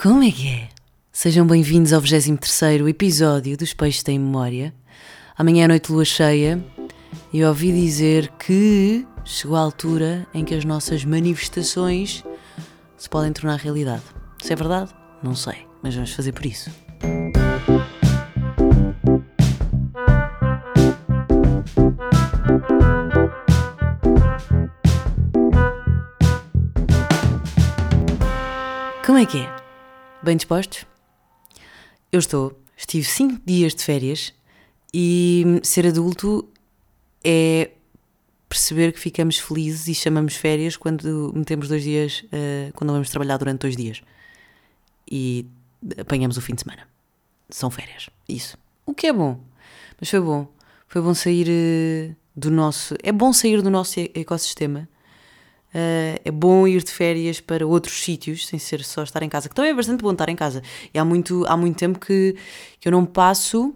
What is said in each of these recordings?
Como é que é? Sejam bem-vindos ao 23 episódio dos Peixes Têm Memória. Amanhã é noite lua cheia e ouvi dizer que chegou a altura em que as nossas manifestações se podem tornar realidade. Se é verdade? Não sei, mas vamos fazer por isso. Como é que é? Bem dispostos? Eu estou. Estive 5 dias de férias e ser adulto é perceber que ficamos felizes e chamamos férias quando metemos dois dias, uh, quando vamos trabalhar durante dois dias e apanhamos o fim de semana. São férias, isso. O que é bom, mas foi bom. Foi bom sair uh, do nosso. É bom sair do nosso ecossistema. Uh, é bom ir de férias para outros sítios, sem ser só estar em casa, que também é bastante bom estar em casa. E há muito, há muito tempo que, que eu não passo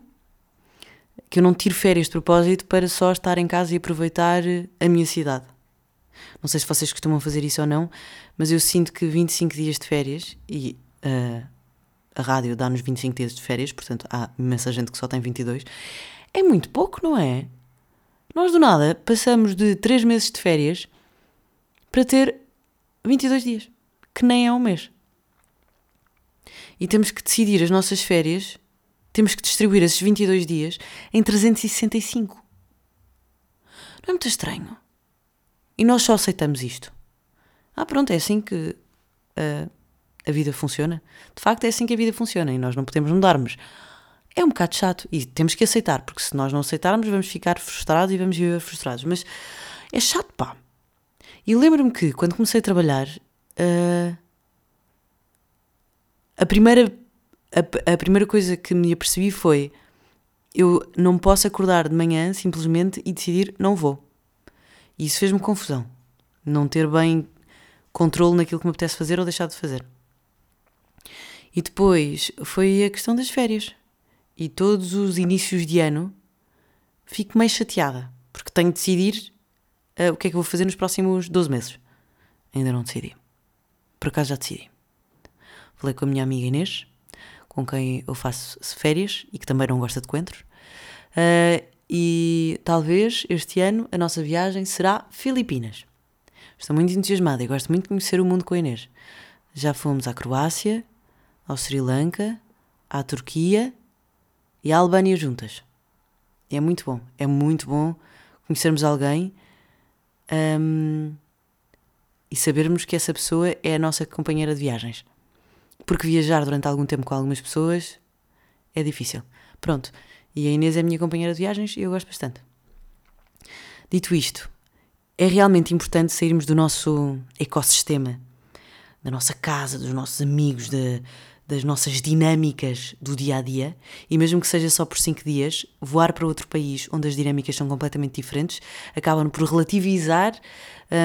que eu não tiro férias de propósito para só estar em casa e aproveitar a minha cidade. Não sei se vocês costumam fazer isso ou não, mas eu sinto que 25 dias de férias, e uh, a rádio dá-nos 25 dias de férias, portanto há imensa gente que só tem 22, é muito pouco, não é? Nós do nada passamos de 3 meses de férias para ter 22 dias, que nem é um mês. E temos que decidir as nossas férias temos que distribuir esses 22 dias em 365. Não é muito estranho? E nós só aceitamos isto. Ah, pronto, é assim que uh, a vida funciona. De facto, é assim que a vida funciona e nós não podemos mudar-nos. É um bocado chato e temos que aceitar, porque se nós não aceitarmos, vamos ficar frustrados e vamos viver frustrados. Mas é chato, pá. E lembro-me que quando comecei a trabalhar, uh, a primeira a, a primeira coisa que me apercebi foi: eu não posso acordar de manhã simplesmente e decidir não vou. E isso fez-me confusão. Não ter bem controle naquilo que me apetece fazer ou deixar de fazer. E depois foi a questão das férias. E todos os inícios de ano fico meio chateada, porque tenho de decidir uh, o que é que vou fazer nos próximos 12 meses. Ainda não decidi. Por acaso já decidi. Falei com a minha amiga Inês com quem eu faço férias e que também não gosta de coentros. Uh, e talvez este ano a nossa viagem será Filipinas. Estou muito entusiasmada e gosto muito de conhecer o mundo com a Inês. Já fomos à Croácia, ao Sri Lanka, à Turquia e à Albânia juntas. E é muito bom, é muito bom conhecermos alguém um, e sabermos que essa pessoa é a nossa companheira de viagens. Porque viajar durante algum tempo com algumas pessoas é difícil. Pronto. E a Inês é a minha companheira de viagens e eu gosto bastante. Dito isto, é realmente importante sairmos do nosso ecossistema, da nossa casa, dos nossos amigos, de, das nossas dinâmicas do dia a dia e, mesmo que seja só por cinco dias, voar para outro país onde as dinâmicas são completamente diferentes acabam por relativizar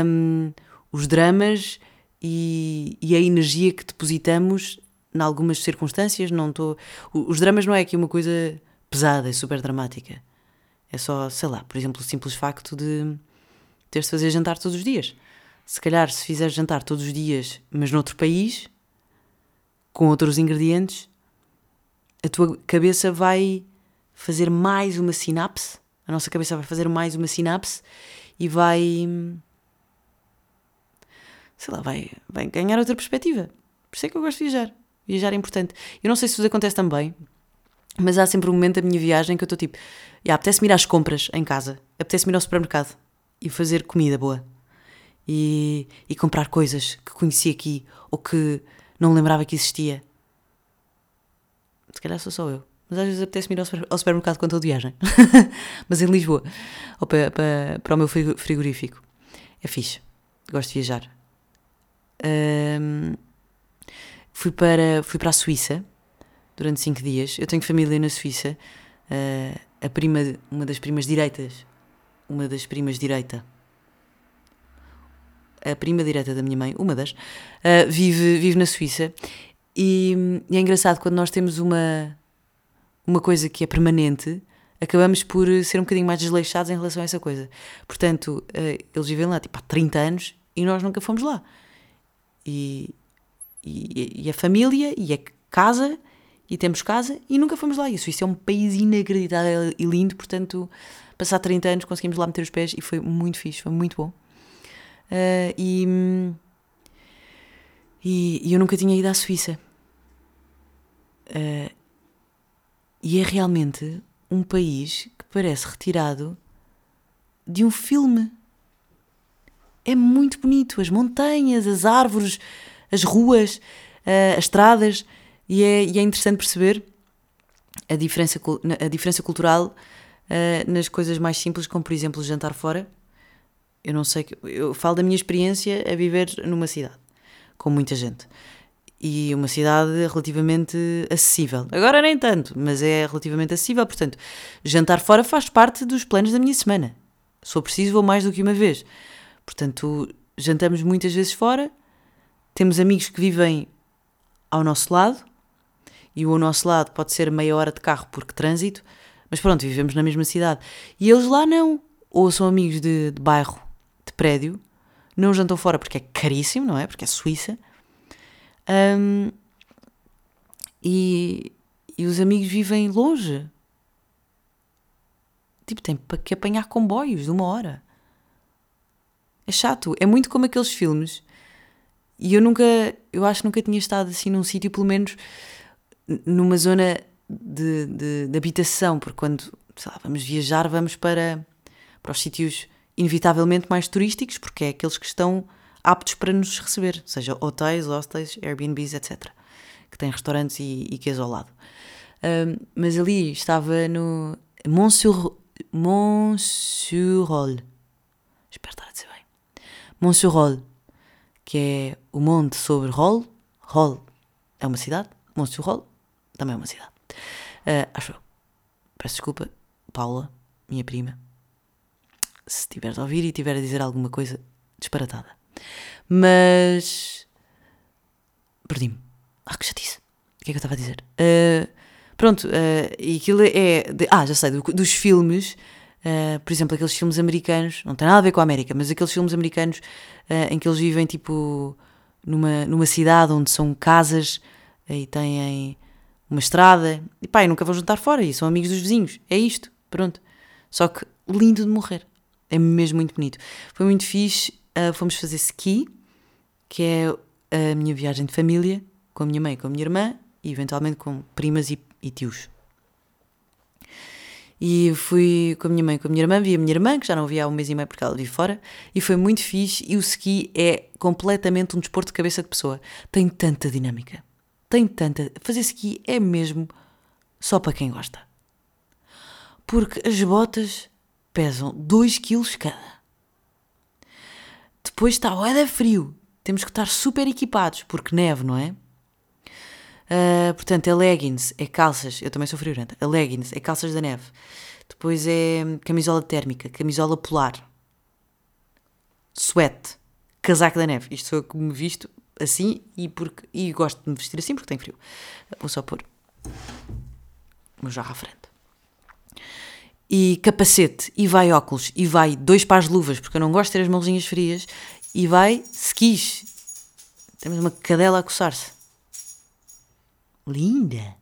hum, os dramas e, e a energia que depositamos em algumas circunstâncias. Não estou. Os dramas não é aqui uma coisa pesada e super dramática. É só, sei lá, por exemplo, o simples facto de teres de fazer jantar todos os dias. Se calhar, se fizeres jantar todos os dias, mas noutro país, com outros ingredientes, a tua cabeça vai fazer mais uma sinapse. A nossa cabeça vai fazer mais uma sinapse e vai sei lá, vai, vai ganhar outra perspectiva. Por isso é que eu gosto de viajar. Viajar é importante. Eu não sei se vos acontece também, mas há sempre um momento da minha viagem que eu estou tipo, yeah, apetece-me ir às compras em casa, apetece-me ir ao supermercado e fazer comida boa e, e comprar coisas que conheci aqui ou que não lembrava que existia. Se calhar sou só eu. Mas às vezes apetece-me ir ao supermercado quando estou de viagem. mas em Lisboa. Ou para, para, para o meu frigorífico. É fixe. Gosto de viajar. Um, fui, para, fui para a Suíça durante cinco dias. Eu tenho família na Suíça. Uh, a prima, uma das primas direitas, uma das primas direita, a prima direita da minha mãe, uma das, uh, vive, vive na Suíça. E, e, é engraçado quando nós temos uma, uma coisa que é permanente, acabamos por ser um bocadinho mais desleixados em relação a essa coisa. Portanto, uh, eles vivem lá tipo há 30 anos e nós nunca fomos lá. E, e, e a família, e a casa, e temos casa, e nunca fomos lá. E a Suíça é um país inacreditável e lindo, portanto, passar 30 anos conseguimos lá meter os pés e foi muito fixe, foi muito bom. Uh, e, e, e, eu nunca tinha ido à Suíça. Uh, e é realmente um país que parece retirado de um filme. É muito bonito. As montanhas, as árvores, as ruas, uh, as estradas. E é, e é, interessante perceber a diferença, a diferença cultural nas coisas mais simples, como por exemplo jantar fora. Eu não sei, eu falo da minha experiência a viver numa cidade com muita gente e uma cidade relativamente acessível. Agora nem tanto, mas é relativamente acessível, portanto, jantar fora faz parte dos planos da minha semana. Se for preciso, vou mais do que uma vez. Portanto, jantamos muitas vezes fora, temos amigos que vivem ao nosso lado, e o nosso lado pode ser meia hora de carro porque trânsito, mas pronto, vivemos na mesma cidade. E eles lá não. Ou são amigos de, de bairro, de prédio, não jantam fora porque é caríssimo, não é? Porque é Suíça um, e, e os amigos vivem longe. Tipo, tem que apanhar comboios de uma hora. É chato. É muito como aqueles filmes. E eu nunca, eu acho que nunca tinha estado assim num sítio, pelo menos numa zona de, de, de habitação, porque quando lá, vamos viajar, vamos para, para os sítios inevitavelmente mais turísticos, porque é aqueles que estão aptos para nos receber, seja hotéis, hostels, Airbnbs, etc. Que têm restaurantes e, e queijo ao lado. Um, mas ali estava no Montsur, Montsurol. Espero estar a dizer bem. Montsurol, que é o monte sobre Rol. Rol é uma cidade. Montsurol também é uma cidade. Uh, acho eu. Peço desculpa, Paula, minha prima, se estiveres a ouvir e estiver a dizer alguma coisa disparatada. Mas. Perdi-me. Ah, que chatice. O que é que eu estava a dizer? Uh, pronto, uh, e aquilo é. De, ah, já sei, do, dos filmes. Uh, por exemplo, aqueles filmes americanos, não tem nada a ver com a América, mas aqueles filmes americanos em que eles vivem tipo numa, numa cidade onde são casas e têm uma estrada e pá, nunca vão juntar fora e são amigos dos vizinhos. É isto, pronto. Só que lindo de morrer. É mesmo muito bonito. Foi muito fixe uh, fomos fazer ski, que é a minha viagem de família, com a minha mãe com a minha irmã, e eventualmente com primas e, e tios. E fui com a minha mãe com a minha irmã, vi a minha irmã, que já não via há um mês e meio porque ela vive fora, e foi muito fixe. E o ski é completamente um desporto de cabeça de pessoa. Tem tanta dinâmica. Tem tanta. Fazer ski é mesmo só para quem gosta. Porque as botas pesam 2 kg cada. Depois está o frio. Temos que estar super equipados, porque neve, não é? Uh, portanto, é leggings, é calças. Eu também sou friorenta. É leggings, é calças da neve. Depois é camisola térmica, camisola polar. Sweat, casaco da neve. Isto sou eu que me visto assim e, porque, e gosto de me vestir assim porque tem frio. Vou só pôr meu jarro à frente. E capacete, e vai óculos, e vai dois pares de luvas, porque eu não gosto de ter as mãozinhas frias, e vai skis. Temos uma cadela a coçar-se. Linda!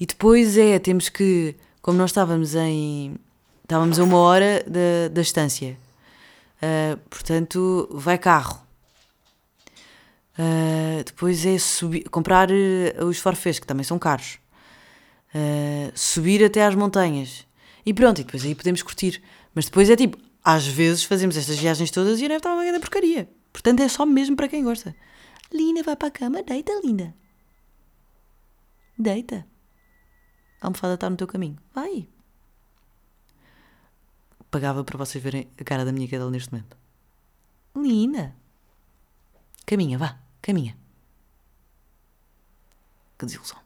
E depois é, temos que, como nós estávamos em. Estávamos a uma hora da, da estância. Uh, portanto, vai carro. Uh, depois é subir, comprar uh, os forfés, que também são caros. subir até às montanhas. E pronto, e depois aí podemos curtir. Mas depois é tipo, às vezes fazemos estas viagens todas e a neve estava uma grande porcaria. Portanto, é só mesmo para quem gosta. Linda, vai para a cama, deita, linda. Deita. A almofada está no teu caminho. Vai. Pagava para vocês verem a cara da minha cadela neste momento. Linda. Caminha, vá, caminha. Que desilusão.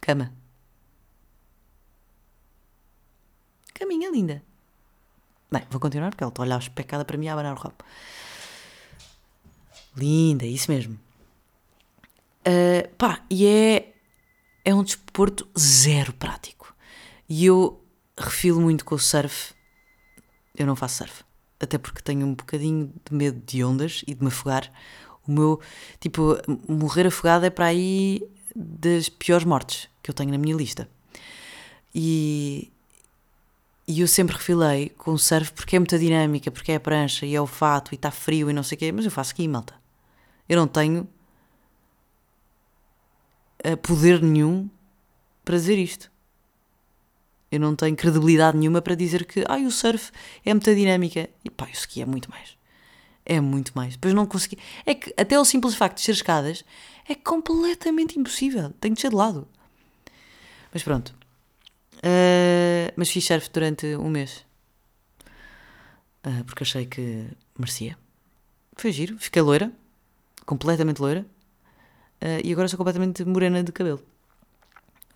Cama. Caminha, linda. Bem, vou continuar porque ela está a olhar especada para mim a abanar o rabo. Linda, isso mesmo. Uh, pá, e é, é um desporto zero prático. E eu refilo muito com o surf. Eu não faço surf. Até porque tenho um bocadinho de medo de ondas e de me afogar. O meu, tipo, morrer afogado é para aí das piores mortes que eu tenho na minha lista. E, e eu sempre refilei com o surf porque é muita dinâmica, porque é a prancha e é o fato e está frio e não sei o quê, mas eu faço aqui, malta. Eu não tenho eh, poder nenhum para dizer isto. Eu não tenho credibilidade nenhuma para dizer que ah, o surf é muita dinâmica. E pá, o ski é muito mais. É muito mais. Depois não consegui. É que até o simples facto de ser escadas é completamente impossível. Tenho de ser de lado. Mas pronto. Uh, mas fiz surf durante um mês. Uh, porque achei que merecia. Foi giro. Fiquei loira. Completamente loira. Uh, e agora sou completamente morena de cabelo.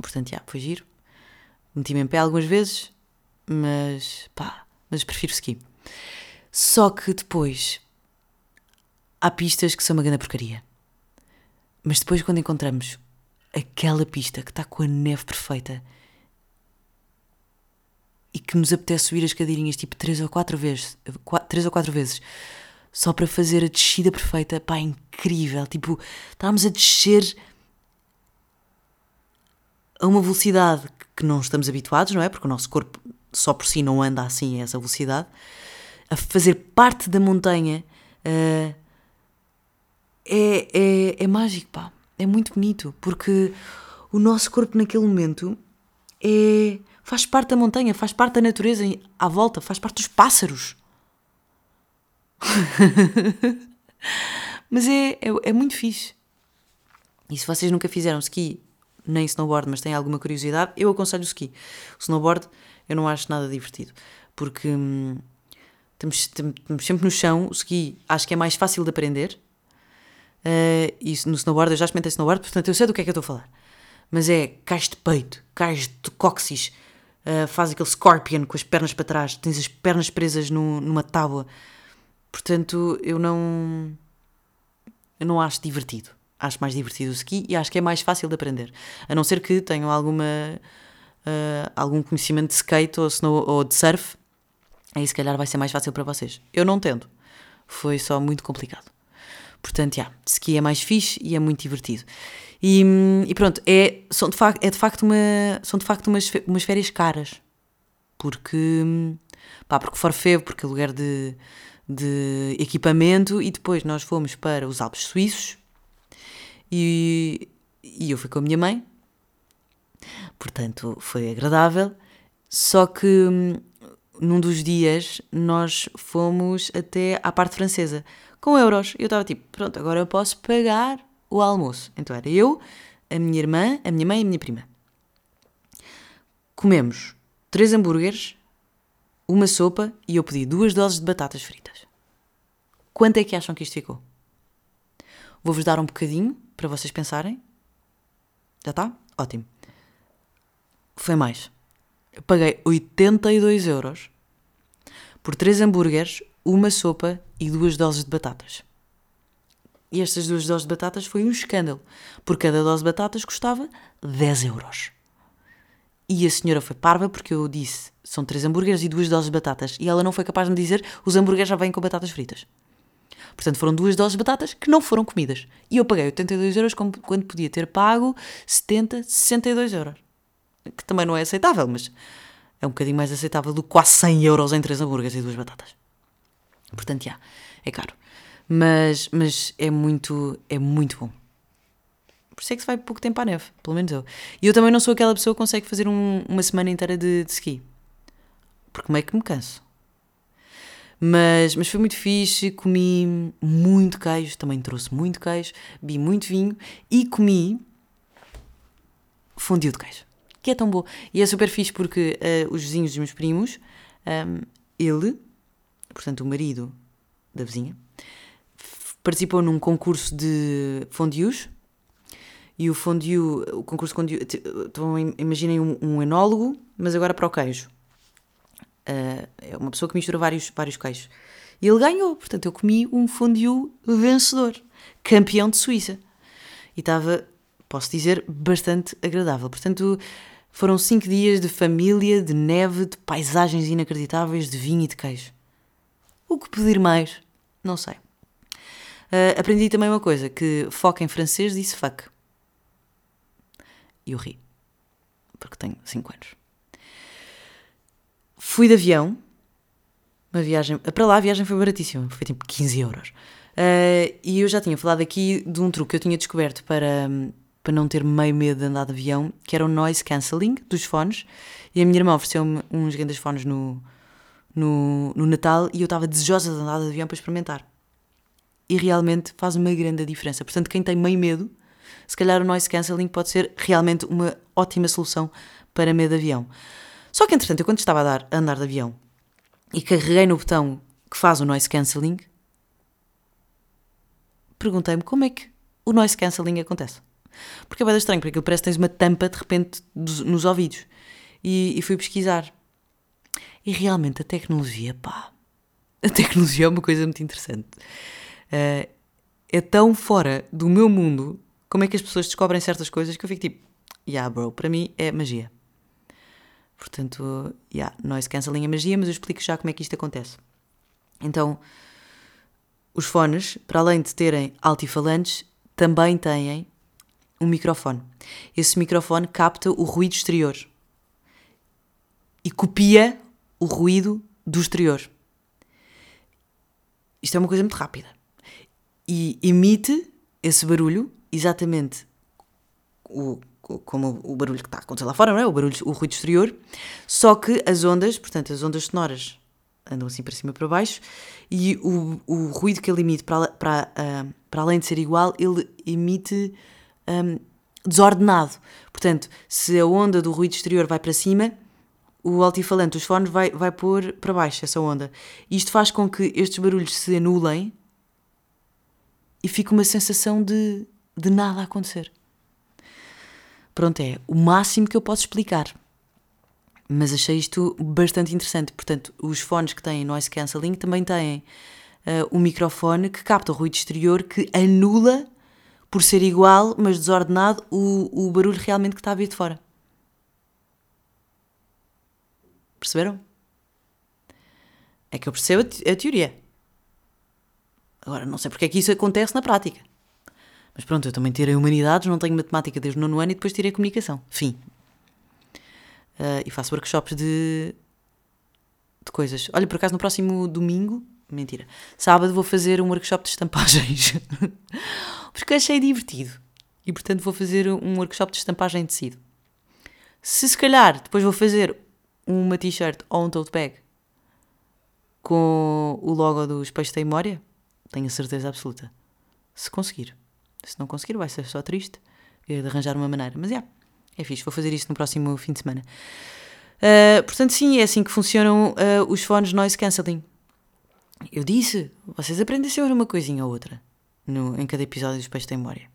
Portanto, já, foi giro. Meti-me em pé algumas vezes, mas pá, mas prefiro ski. Só que depois há pistas que são uma grande porcaria. Mas depois, quando encontramos aquela pista que está com a neve perfeita e que nos apetece subir as cadeirinhas tipo 3 ou 4 vezes, 3 ou 4 vezes, só para fazer a descida perfeita, pá, incrível. Tipo, estávamos a descer a uma velocidade que não estamos habituados, não é? Porque o nosso corpo só por si não anda assim a essa velocidade. A fazer parte da montanha uh, é, é, é mágico, pá. É muito bonito, porque o nosso corpo naquele momento é, faz parte da montanha, faz parte da natureza à volta, faz parte dos pássaros. Mas é, é, é muito fixe. E se vocês nunca fizeram ski nem snowboard, mas têm alguma curiosidade, eu aconselho o ski. O snowboard eu não acho nada divertido, porque hum, estamos, estamos, sempre no chão, o ski acho que é mais fácil de aprender. Uh, e no snowboard, eu já experimentei snowboard, portanto eu sei do que é que eu estou a falar. Mas é, cais de peito, cais de cóccix, uh, faz aquele scorpion com as pernas para trás, tens as pernas presas no, numa tábua. Portanto, eu não. Eu não acho divertido acho mais divertido o ski e acho que é mais fácil de aprender. A não ser que tenham alguma, uh, algum conhecimento de skate ou, snow, ou de surf, aí se calhar vai ser mais fácil para vocês. Eu não tendo. Foi só muito complicado. Portanto, já, yeah, ski é mais fixe e é muito divertido. E, e pronto, é, são de facto, é de facto, uma, são de facto umas, umas férias caras. Porque, pá, porque forfeu, porque lugar de, de equipamento e depois nós fomos para os Alpes Suíços, e, e eu fui com a minha mãe, portanto foi agradável. Só que num dos dias nós fomos até à parte francesa com euros. Eu estava tipo, pronto, agora eu posso pagar o almoço. Então era eu, a minha irmã, a minha mãe e a minha prima. Comemos três hambúrgueres, uma sopa e eu pedi duas doses de batatas fritas. Quanto é que acham que isto ficou? Vou-vos dar um bocadinho para vocês pensarem. Já está? Ótimo. Foi mais. Eu paguei 82 euros por três hambúrgueres, uma sopa e duas doses de batatas. E estas duas doses de batatas foi um escândalo, porque cada dose de batatas custava 10 euros. E a senhora foi parva porque eu disse são três hambúrgueres e duas doses de batatas. E ela não foi capaz de me dizer os hambúrgueres já vêm com batatas fritas. Portanto, foram duas doses de batatas que não foram comidas. E eu paguei 82 euros quando podia ter pago 70, 62 euros. Que também não é aceitável, mas é um bocadinho mais aceitável do que quase 100 euros em três hambúrgueres e duas batatas. Portanto, já, é caro. Mas, mas é muito, é muito bom. Por isso é que se vai pouco tempo à neve, pelo menos eu. E eu também não sou aquela pessoa que consegue fazer um, uma semana inteira de, de ski. Porque meio que me canso. Mas, mas foi muito fixe, comi muito queijo, também trouxe muito queijo, bebi muito vinho e comi fondue de queijo, que é tão bom. E é super fixe porque uh, os vizinhos dos meus primos, um, ehm, ele, portanto o marido da vizinha, participou num concurso de fondues e o fondue, o concurso fondue, então imaginem um, um enólogo, mas agora para o queijo. Uh, é uma pessoa que mistura vários, vários queijos. E ele ganhou, portanto, eu comi um fondue vencedor, campeão de Suíça. E estava, posso dizer, bastante agradável. Portanto, foram cinco dias de família, de neve, de paisagens inacreditáveis, de vinho e de queijo. O que pedir mais? Não sei. Uh, aprendi também uma coisa, que foca em francês disse fuck. E eu ri, porque tenho 5 anos. Fui de avião, uma viagem, para lá a viagem foi baratíssima, foi tipo 15 euros. Uh, e eu já tinha falado aqui de um truque que eu tinha descoberto para, para não ter meio medo de andar de avião, que era o noise cancelling dos fones. E a minha irmã ofereceu-me uns grandes fones no, no, no Natal e eu estava desejosa de andar de avião para experimentar. E realmente faz uma grande diferença. Portanto, quem tem meio medo, se calhar o noise cancelling pode ser realmente uma ótima solução para medo de avião. Só que, entretanto, eu quando estava a, dar, a andar de avião e carreguei no botão que faz o noise cancelling, perguntei-me como é que o noise cancelling acontece. Porque é bem estranho, porque aquilo parece que tens uma tampa de repente nos ouvidos. E, e fui pesquisar. E realmente a tecnologia, pá, a tecnologia é uma coisa muito interessante. Uh, é tão fora do meu mundo como é que as pessoas descobrem certas coisas que eu fico tipo, yeah, bro, para mim é magia. Portanto, yeah, noise cancelling é magia, mas eu explico já como é que isto acontece. Então, os fones, para além de terem altifalantes, também têm um microfone. Esse microfone capta o ruído exterior e copia o ruído do exterior. Isto é uma coisa muito rápida. E emite esse barulho exatamente o, como o barulho que está a acontecer lá fora, não é? o, barulho, o ruído exterior, só que as ondas, portanto, as ondas sonoras andam assim para cima e para baixo, e o, o ruído que ele emite, para, para, uh, para além de ser igual, ele emite um, desordenado. Portanto, se a onda do ruído exterior vai para cima, o altifalante dos fones vai, vai pôr para baixo essa onda. Isto faz com que estes barulhos se anulem e fique uma sensação de, de nada a acontecer. Pronto, é o máximo que eu posso explicar. Mas achei isto bastante interessante. Portanto, os fones que têm noise cancelling também têm uh, um microfone que capta o ruído exterior que anula, por ser igual, mas desordenado, o, o barulho realmente que está a vir de fora. Perceberam? É que eu percebo a, te a teoria. Agora, não sei porque é que isso acontece na prática. Mas pronto, eu também tirei humanidades, não tenho matemática desde o nono ano e depois tirei comunicação. Fim. Uh, e faço workshops de, de coisas. Olha, por acaso no próximo domingo, mentira, sábado vou fazer um workshop de estampagens. Porque achei divertido. E portanto vou fazer um workshop de estampagem de tecido. Se se calhar depois vou fazer uma t-shirt ou um tote bag com o logo dos peixes da memória, tenho a certeza absoluta. Se conseguir. Se não conseguir, vai ser só triste. É de arranjar uma maneira. Mas é, yeah, é fixe. Vou fazer isto no próximo fim de semana. Uh, portanto, sim, é assim que funcionam uh, os fones noise cancelling. Eu disse, vocês aprendem sempre uma coisinha ou outra no, em cada episódio dos Peixes da Memória.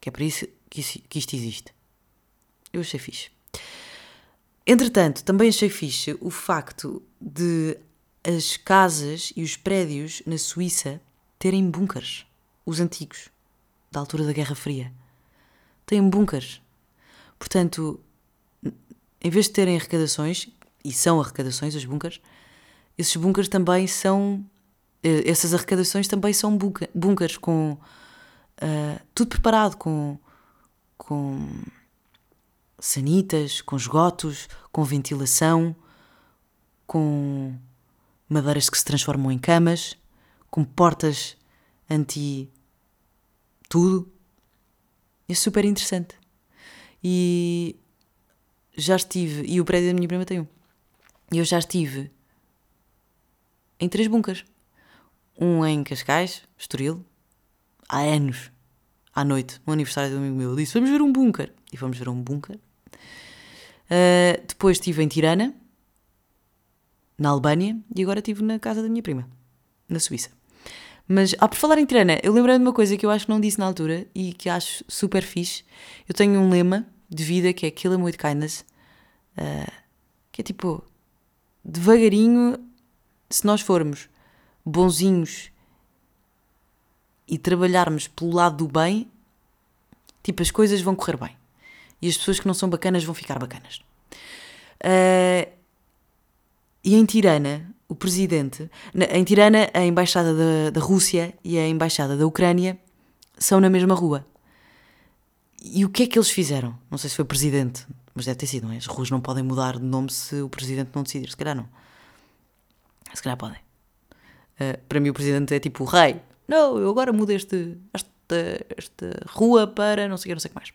Que é por isso que, isso que isto existe. Eu achei fixe. Entretanto, também achei fixe o facto de as casas e os prédios na Suíça terem bunkers, os antigos, da altura da Guerra Fria. Têm bunkers. Portanto, em vez de terem arrecadações, e são arrecadações os bunkers, esses bunkers também são. Eh, essas arrecadações também são bunkers com. Uh, tudo preparado, com. com sanitas, com esgotos, com ventilação, com madeiras que se transformam em camas, com portas anti tudo. É super interessante. E já estive, e o prédio da minha prima tem um. Eu já estive em três bunkers. Um em Cascais, Estoril, há anos, à noite, no aniversário do amigo meu. Eu disse: Vamos ver um bunker. E fomos ver um bunker. Uh, depois estive em Tirana, na Albânia, e agora estive na casa da minha prima, na Suíça. Mas, ah, por falar em Tirana, eu lembrei de uma coisa que eu acho que não disse na altura e que acho super fixe. Eu tenho um lema de vida que é Kill em with Kindness, uh, que é tipo, devagarinho, se nós formos bonzinhos e trabalharmos pelo lado do bem, tipo, as coisas vão correr bem e as pessoas que não são bacanas vão ficar bacanas. Uh, E em Tirana, o presidente. Em Tirana, a embaixada da, da Rússia e a embaixada da Ucrânia são na mesma rua. E o que é que eles fizeram? Não sei se foi o presidente, mas deve ter sido, não é? As ruas não podem mudar de nome se o presidente não decidir. Se calhar não. Se calhar podem. Uh, para mim, o presidente é tipo o rei. Não, eu agora mudo este, esta, esta rua para não sei o que, mais.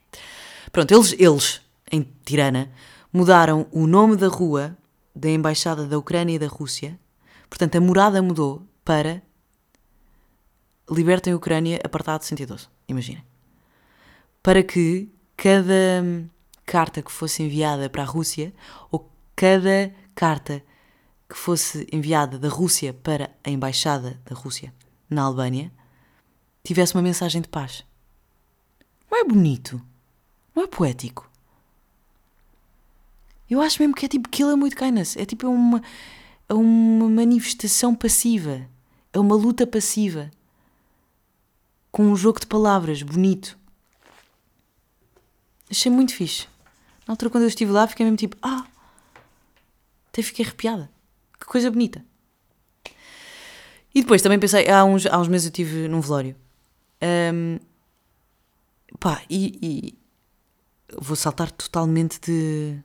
Pronto, eles, eles, em Tirana, mudaram o nome da rua da embaixada da Ucrânia e da Rússia. Portanto, a morada mudou para Libertem a Ucrânia, apartado 112. Imaginem. Para que cada carta que fosse enviada para a Rússia, ou cada carta que fosse enviada da Rússia para a embaixada da Rússia na Albânia, tivesse uma mensagem de paz. Não é bonito? Não é poético? Eu acho mesmo que é tipo kill muito kindness. É tipo uma, é uma manifestação passiva. É uma luta passiva com um jogo de palavras bonito. Achei muito fixe. Na altura, quando eu estive lá, fiquei mesmo tipo, ah, até fiquei arrepiada. Que coisa bonita. E depois também pensei, há uns, há uns meses eu estive num velório. Um, pá, e, e, vou saltar totalmente de,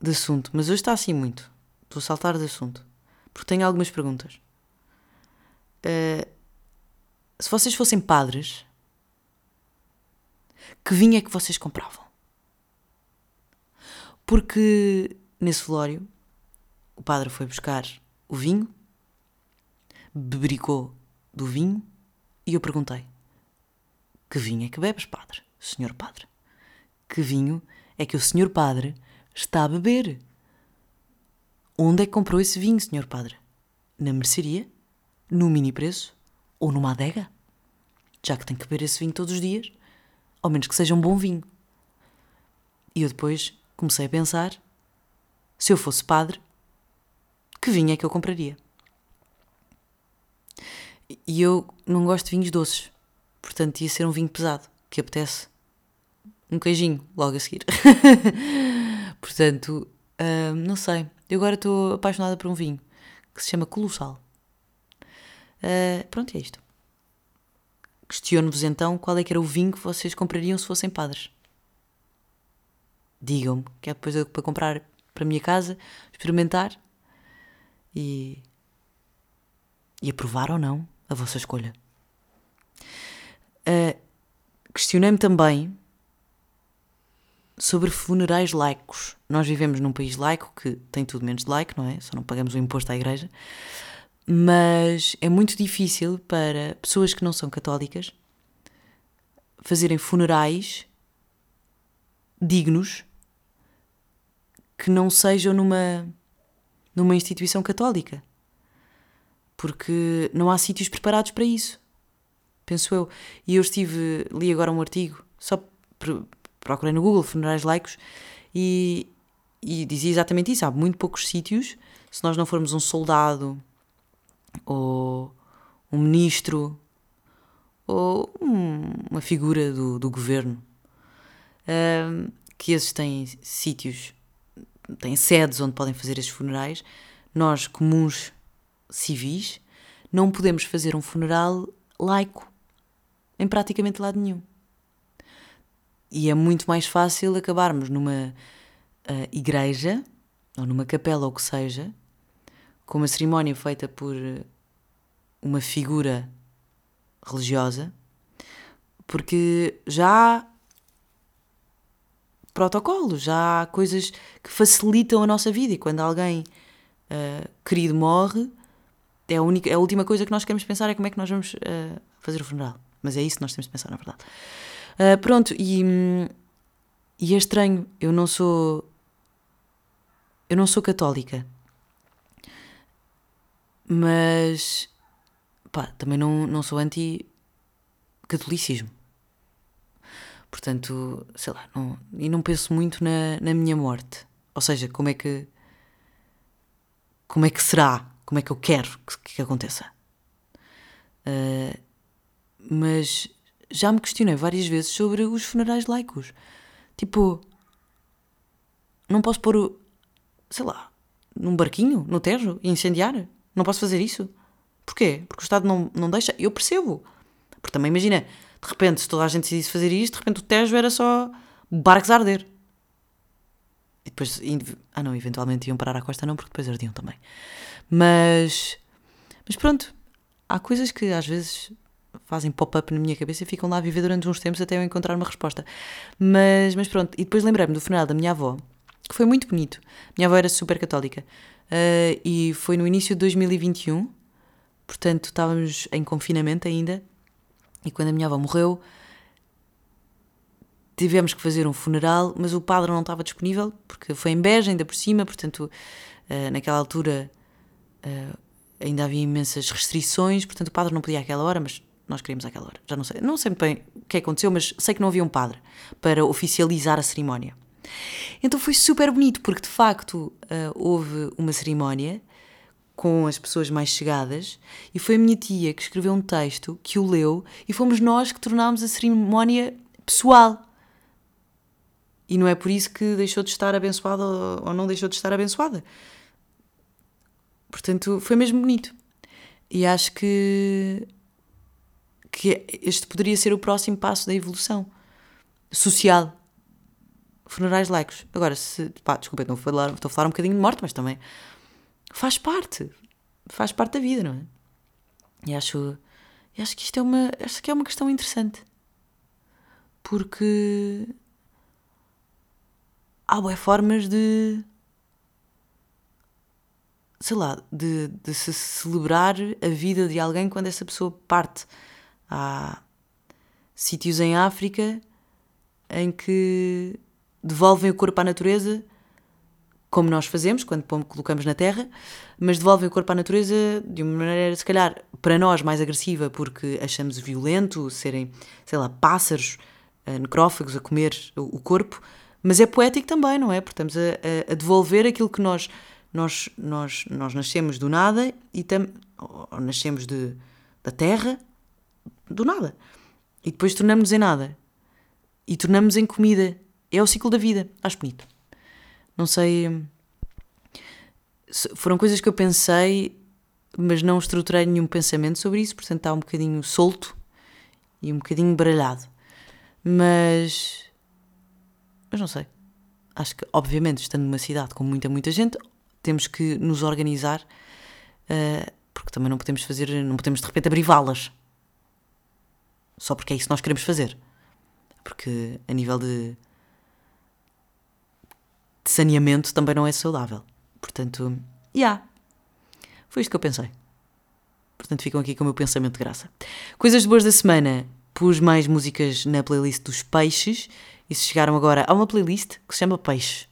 de assunto, mas hoje está assim muito. Estou a saltar de assunto. Porque tenho algumas perguntas. Uh, se vocês fossem padres, que vinho é que vocês compravam? Porque nesse velório o padre foi buscar o vinho, bebericou do vinho e eu perguntei: Que vinho é que bebes, padre? Senhor padre? Que vinho é que o senhor padre está a beber? Onde é que comprou esse vinho, senhor padre? Na mercearia? No mini preço? ou numa adega, já que tem que beber esse vinho todos os dias, ao menos que seja um bom vinho. E eu depois comecei a pensar: se eu fosse padre, que vinho é que eu compraria? E eu não gosto de vinhos doces, portanto ia ser um vinho pesado, que apetece um queijinho logo a seguir. portanto, hum, não sei. Eu agora estou apaixonada por um vinho que se chama Colossal. Uh, pronto, é isto. Questiono-vos então qual é que era o vinho que vocês comprariam se fossem padres. Digam-me, que é depois eu, para comprar para a minha casa, experimentar e, e aprovar ou não a vossa escolha. Uh, Questionei-me também sobre funerais laicos. Nós vivemos num país laico que tem tudo menos de laico, não é? Só não pagamos o imposto à igreja mas é muito difícil para pessoas que não são católicas fazerem funerais dignos que não sejam numa, numa instituição católica. Porque não há sítios preparados para isso. Penso eu. E eu estive, li agora um artigo, só procurei no Google funerais laicos e, e dizia exatamente isso. Há muito poucos sítios. Se nós não formos um soldado ou um ministro, ou um, uma figura do, do governo, uh, que esses têm sítios, têm sedes onde podem fazer esses funerais. Nós, comuns civis, não podemos fazer um funeral laico em praticamente lado nenhum. E é muito mais fácil acabarmos numa uh, igreja ou numa capela ou o que seja, com uma cerimónia feita por uma figura religiosa, porque já há protocolos, já há coisas que facilitam a nossa vida e quando alguém uh, querido morre, é a, única, a última coisa que nós queremos pensar é como é que nós vamos uh, fazer o funeral. Mas é isso que nós temos de pensar, na verdade. Uh, pronto, e, e é estranho, eu não sou. Eu não sou católica. Mas pá, também não, não sou anti-catolicismo. Portanto, sei lá, não, e não penso muito na, na minha morte. Ou seja, como é que. Como é que será? Como é que eu quero que, que aconteça? Uh, mas já me questionei várias vezes sobre os funerais laicos. Tipo, não posso pôr sei lá, num barquinho, no Tejo, e incendiar? Não posso fazer isso? Porquê? Porque o Estado não, não deixa? Eu percebo. Porque também imagina, de repente, se toda a gente decidisse fazer isto, de repente o Tejo era só barcos a arder. E depois, ah não, eventualmente iam parar à costa, não, porque depois ardiam também. Mas, mas pronto, há coisas que às vezes fazem pop-up na minha cabeça e ficam lá a viver durante uns tempos até eu encontrar uma resposta. Mas, mas pronto, e depois lembrei-me do funeral da minha avó, que foi muito bonito. Minha avó era super católica uh, e foi no início de 2021, portanto estávamos em confinamento ainda. E quando a minha avó morreu, tivemos que fazer um funeral, mas o padre não estava disponível porque foi em Beja, ainda por cima, portanto, uh, naquela altura. Uh, ainda havia imensas restrições, portanto o padre não podia àquela hora, mas nós queríamos àquela hora. Já não sei, não sei muito bem o que aconteceu, mas sei que não havia um padre para oficializar a cerimónia. Então foi super bonito, porque de facto uh, houve uma cerimónia com as pessoas mais chegadas e foi a minha tia que escreveu um texto que o leu e fomos nós que tornámos a cerimónia pessoal. E não é por isso que deixou de estar abençoada ou não deixou de estar abençoada. Portanto, foi mesmo bonito. E acho que, que este poderia ser o próximo passo da evolução social. Funerais laicos. Agora, se. Pá, desculpa, estou a, falar, estou a falar um bocadinho de morte, mas também faz parte. Faz parte da vida, não é? E acho, e acho que isto é uma, acho que é uma questão interessante. Porque há boas formas de sei lá, de, de se celebrar a vida de alguém quando essa pessoa parte. Há sítios em África em que devolvem o corpo à natureza, como nós fazemos quando colocamos na terra, mas devolvem o corpo à natureza de uma maneira, se calhar, para nós mais agressiva, porque achamos violento serem, sei lá, pássaros uh, necrófagos a comer o, corpo, mas é poético também, não é? Porque estamos a, a, devolver aquilo que nós nós, nós, nós nascemos do nada e tam, nascemos de, da terra do nada. E depois tornamos-nos em nada. E tornamos em comida. É o ciclo da vida. Acho bonito. Não sei. Foram coisas que eu pensei, mas não estruturei nenhum pensamento sobre isso, portanto está um bocadinho solto e um bocadinho baralhado. Mas. Mas não sei. Acho que, obviamente, estando numa cidade com muita, muita gente, temos que nos organizar, uh, porque também não podemos fazer, não podemos de repente abrir valas. Só porque é isso que nós queremos fazer. Porque a nível de, de saneamento também não é saudável. Portanto, já. Yeah, foi isto que eu pensei. Portanto, ficam aqui com o meu pensamento de graça. Coisas boas da semana. Pus mais músicas na playlist dos peixes. E se chegaram agora a uma playlist que se chama Peixe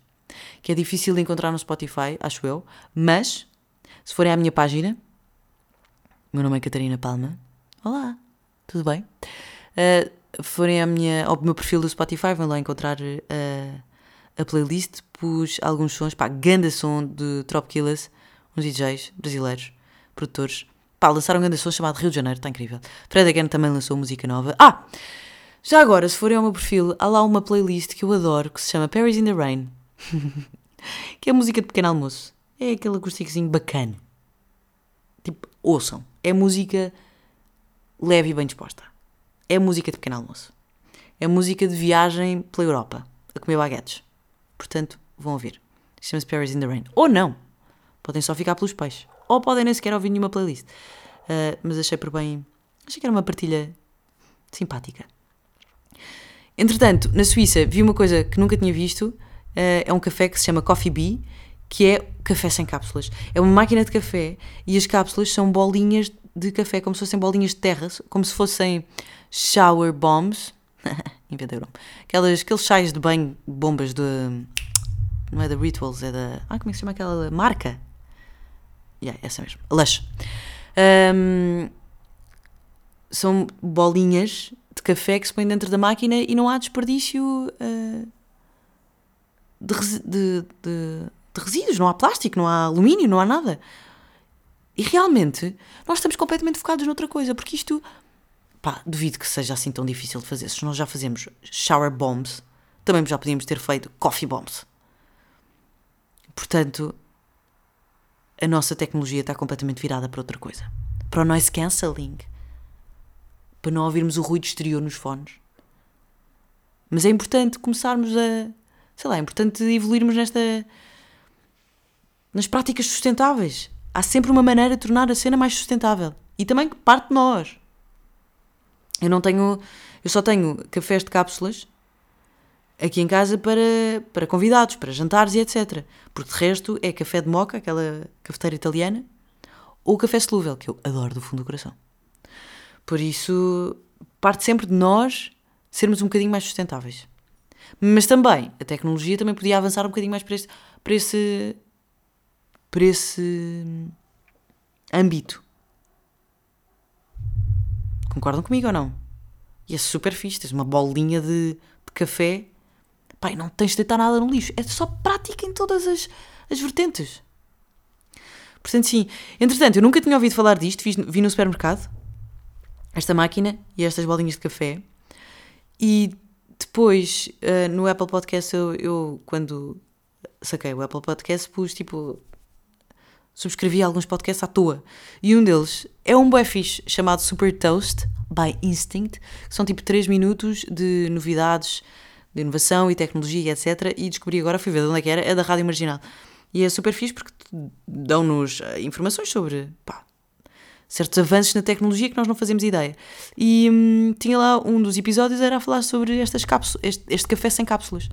que é difícil de encontrar no Spotify, acho eu, mas se forem à minha página, meu nome é Catarina Palma. Olá, tudo bem? Uh, forem à minha, ao meu perfil do Spotify, vão lá encontrar uh, a playlist. Pus alguns sons, pá, ganda som de Tropkillers, uns DJs brasileiros, produtores. Pá, lançaram um ganda som chamado Rio de Janeiro, está incrível. Fred Again também lançou música nova. Ah! Já agora, se forem ao meu perfil, há lá uma playlist que eu adoro que se chama Paris in the Rain. que é música de pequeno almoço. É aquele acústicozinho bacana. Tipo, ouçam. É música leve e bem disposta. É música de pequeno almoço. É música de viagem pela Europa, a comer baguetes. Portanto, vão ouvir. Chama-se Paris in the Rain. Ou não. Podem só ficar pelos peixes. Ou podem nem sequer ouvir nenhuma playlist. Uh, mas achei por bem. Achei que era uma partilha simpática. Entretanto, na Suíça vi uma coisa que nunca tinha visto uh, é um café que se chama Coffee Bee, que é café sem cápsulas. É uma máquina de café e as cápsulas são bolinhas de café, como se fossem bolinhas de terra, como se fossem shower bombs. Nome. Aquelas, aqueles chais de banho, bombas de. Não é da Rituals, é da. Ah, como é que se chama aquela marca? Yeah, essa mesmo. Lush. Um, são bolinhas de café que se põem dentro da máquina e não há desperdício uh, de, de, de, de resíduos, não há plástico, não há alumínio, não há nada. E realmente nós estamos completamente focados noutra coisa, porque isto, pá, duvido que seja assim tão difícil de fazer. Se nós já fazemos shower bombs, também já podíamos ter feito coffee bombs. Portanto, a nossa tecnologia está completamente virada para outra coisa. Para o noise cancelling. Para não ouvirmos o ruído exterior nos fones. Mas é importante começarmos a. Sei lá, é importante evoluirmos nesta. nas práticas sustentáveis. Há sempre uma maneira de tornar a cena mais sustentável. E também parte de nós. Eu não tenho. Eu só tenho cafés de cápsulas aqui em casa para, para convidados, para jantares e etc. Porque de resto é café de moca, aquela cafeteira italiana, ou café solúvel, que eu adoro do fundo do coração. Por isso, parte sempre de nós sermos um bocadinho mais sustentáveis. Mas também, a tecnologia também podia avançar um bocadinho mais para esse, para esse, para esse âmbito. Concordam comigo ou não? E é super fixe, tens uma bolinha de, de café Pai, não tens de deitar nada no lixo. É só prática em todas as, as vertentes. Portanto, sim. Entretanto, eu nunca tinha ouvido falar disto. Vi, vi no supermercado esta máquina e estas bolinhas de café. E depois, uh, no Apple Podcast, eu, eu, quando saquei o Apple Podcast, pus tipo. Subscrevi alguns podcasts à toa. E um deles é um bué fixe chamado Super Toast by Instinct. Que são tipo 3 minutos de novidades de inovação e tecnologia, etc. E descobri agora, fui ver de onde é que era, é da Rádio Marginal. E é super fixe porque dão-nos eh, informações sobre pá, certos avanços na tecnologia que nós não fazemos ideia. E hum, tinha lá um dos episódios era a falar sobre estas cápsulas, este, este café sem cápsulas.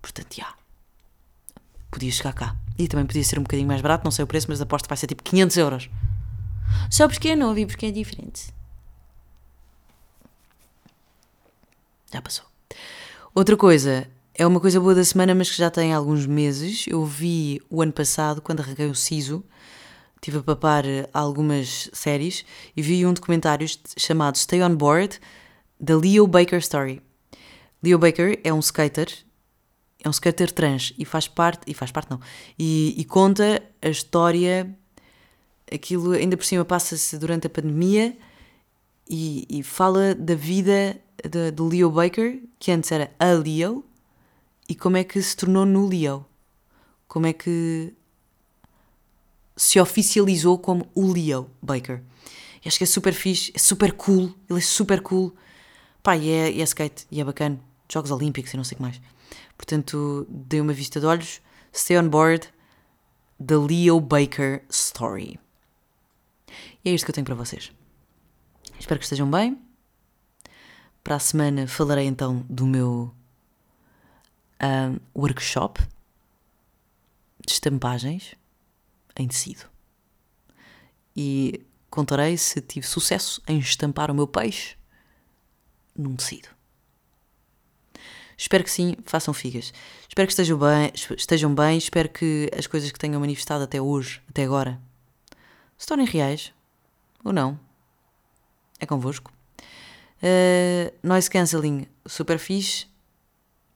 Portanto, já. Podia chegar cá. E também podia ser um bocadinho mais barato, não sei o preço, mas aposto que vai ser tipo 500 euros. Só porque é novo e porque é diferente. Já passou. Outra coisa, é uma coisa boa da semana, mas que já tem alguns meses. Eu vi o ano passado, quando arranquei o SISO, estive a papar algumas séries e vi um documentário chamado Stay on Board, da Leo Baker Story. Leo Baker é um skater, é um skater trans e faz parte, e faz parte não, e, e conta a história, aquilo ainda por cima passa-se durante a pandemia e, e fala da vida de Leo Baker, que antes era a Leo, e como é que se tornou no Leo. Como é que se oficializou como o Leo Baker. E acho que é super fixe, é super cool, ele é super cool. Pá, e é, e é skate, e é bacana. Jogos Olímpicos e não sei o que mais. Portanto, dei uma vista de olhos. Stay on board. The Leo Baker Story. E é isto que eu tenho para vocês. Espero que estejam bem. Para a semana falarei então do meu um, workshop de estampagens em tecido. E contarei se tive sucesso em estampar o meu peixe num tecido. Espero que sim, façam figas. Espero que estejam bem, estejam bem, espero que as coisas que tenham manifestado até hoje, até agora, se tornem reais ou não. É convosco. Uh, noise cancelling, super fixe.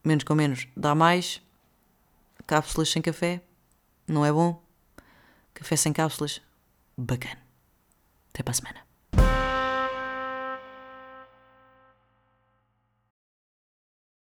Menos com menos dá mais. Cápsulas sem café, não é bom. Café sem cápsulas, bacana. Até para a semana.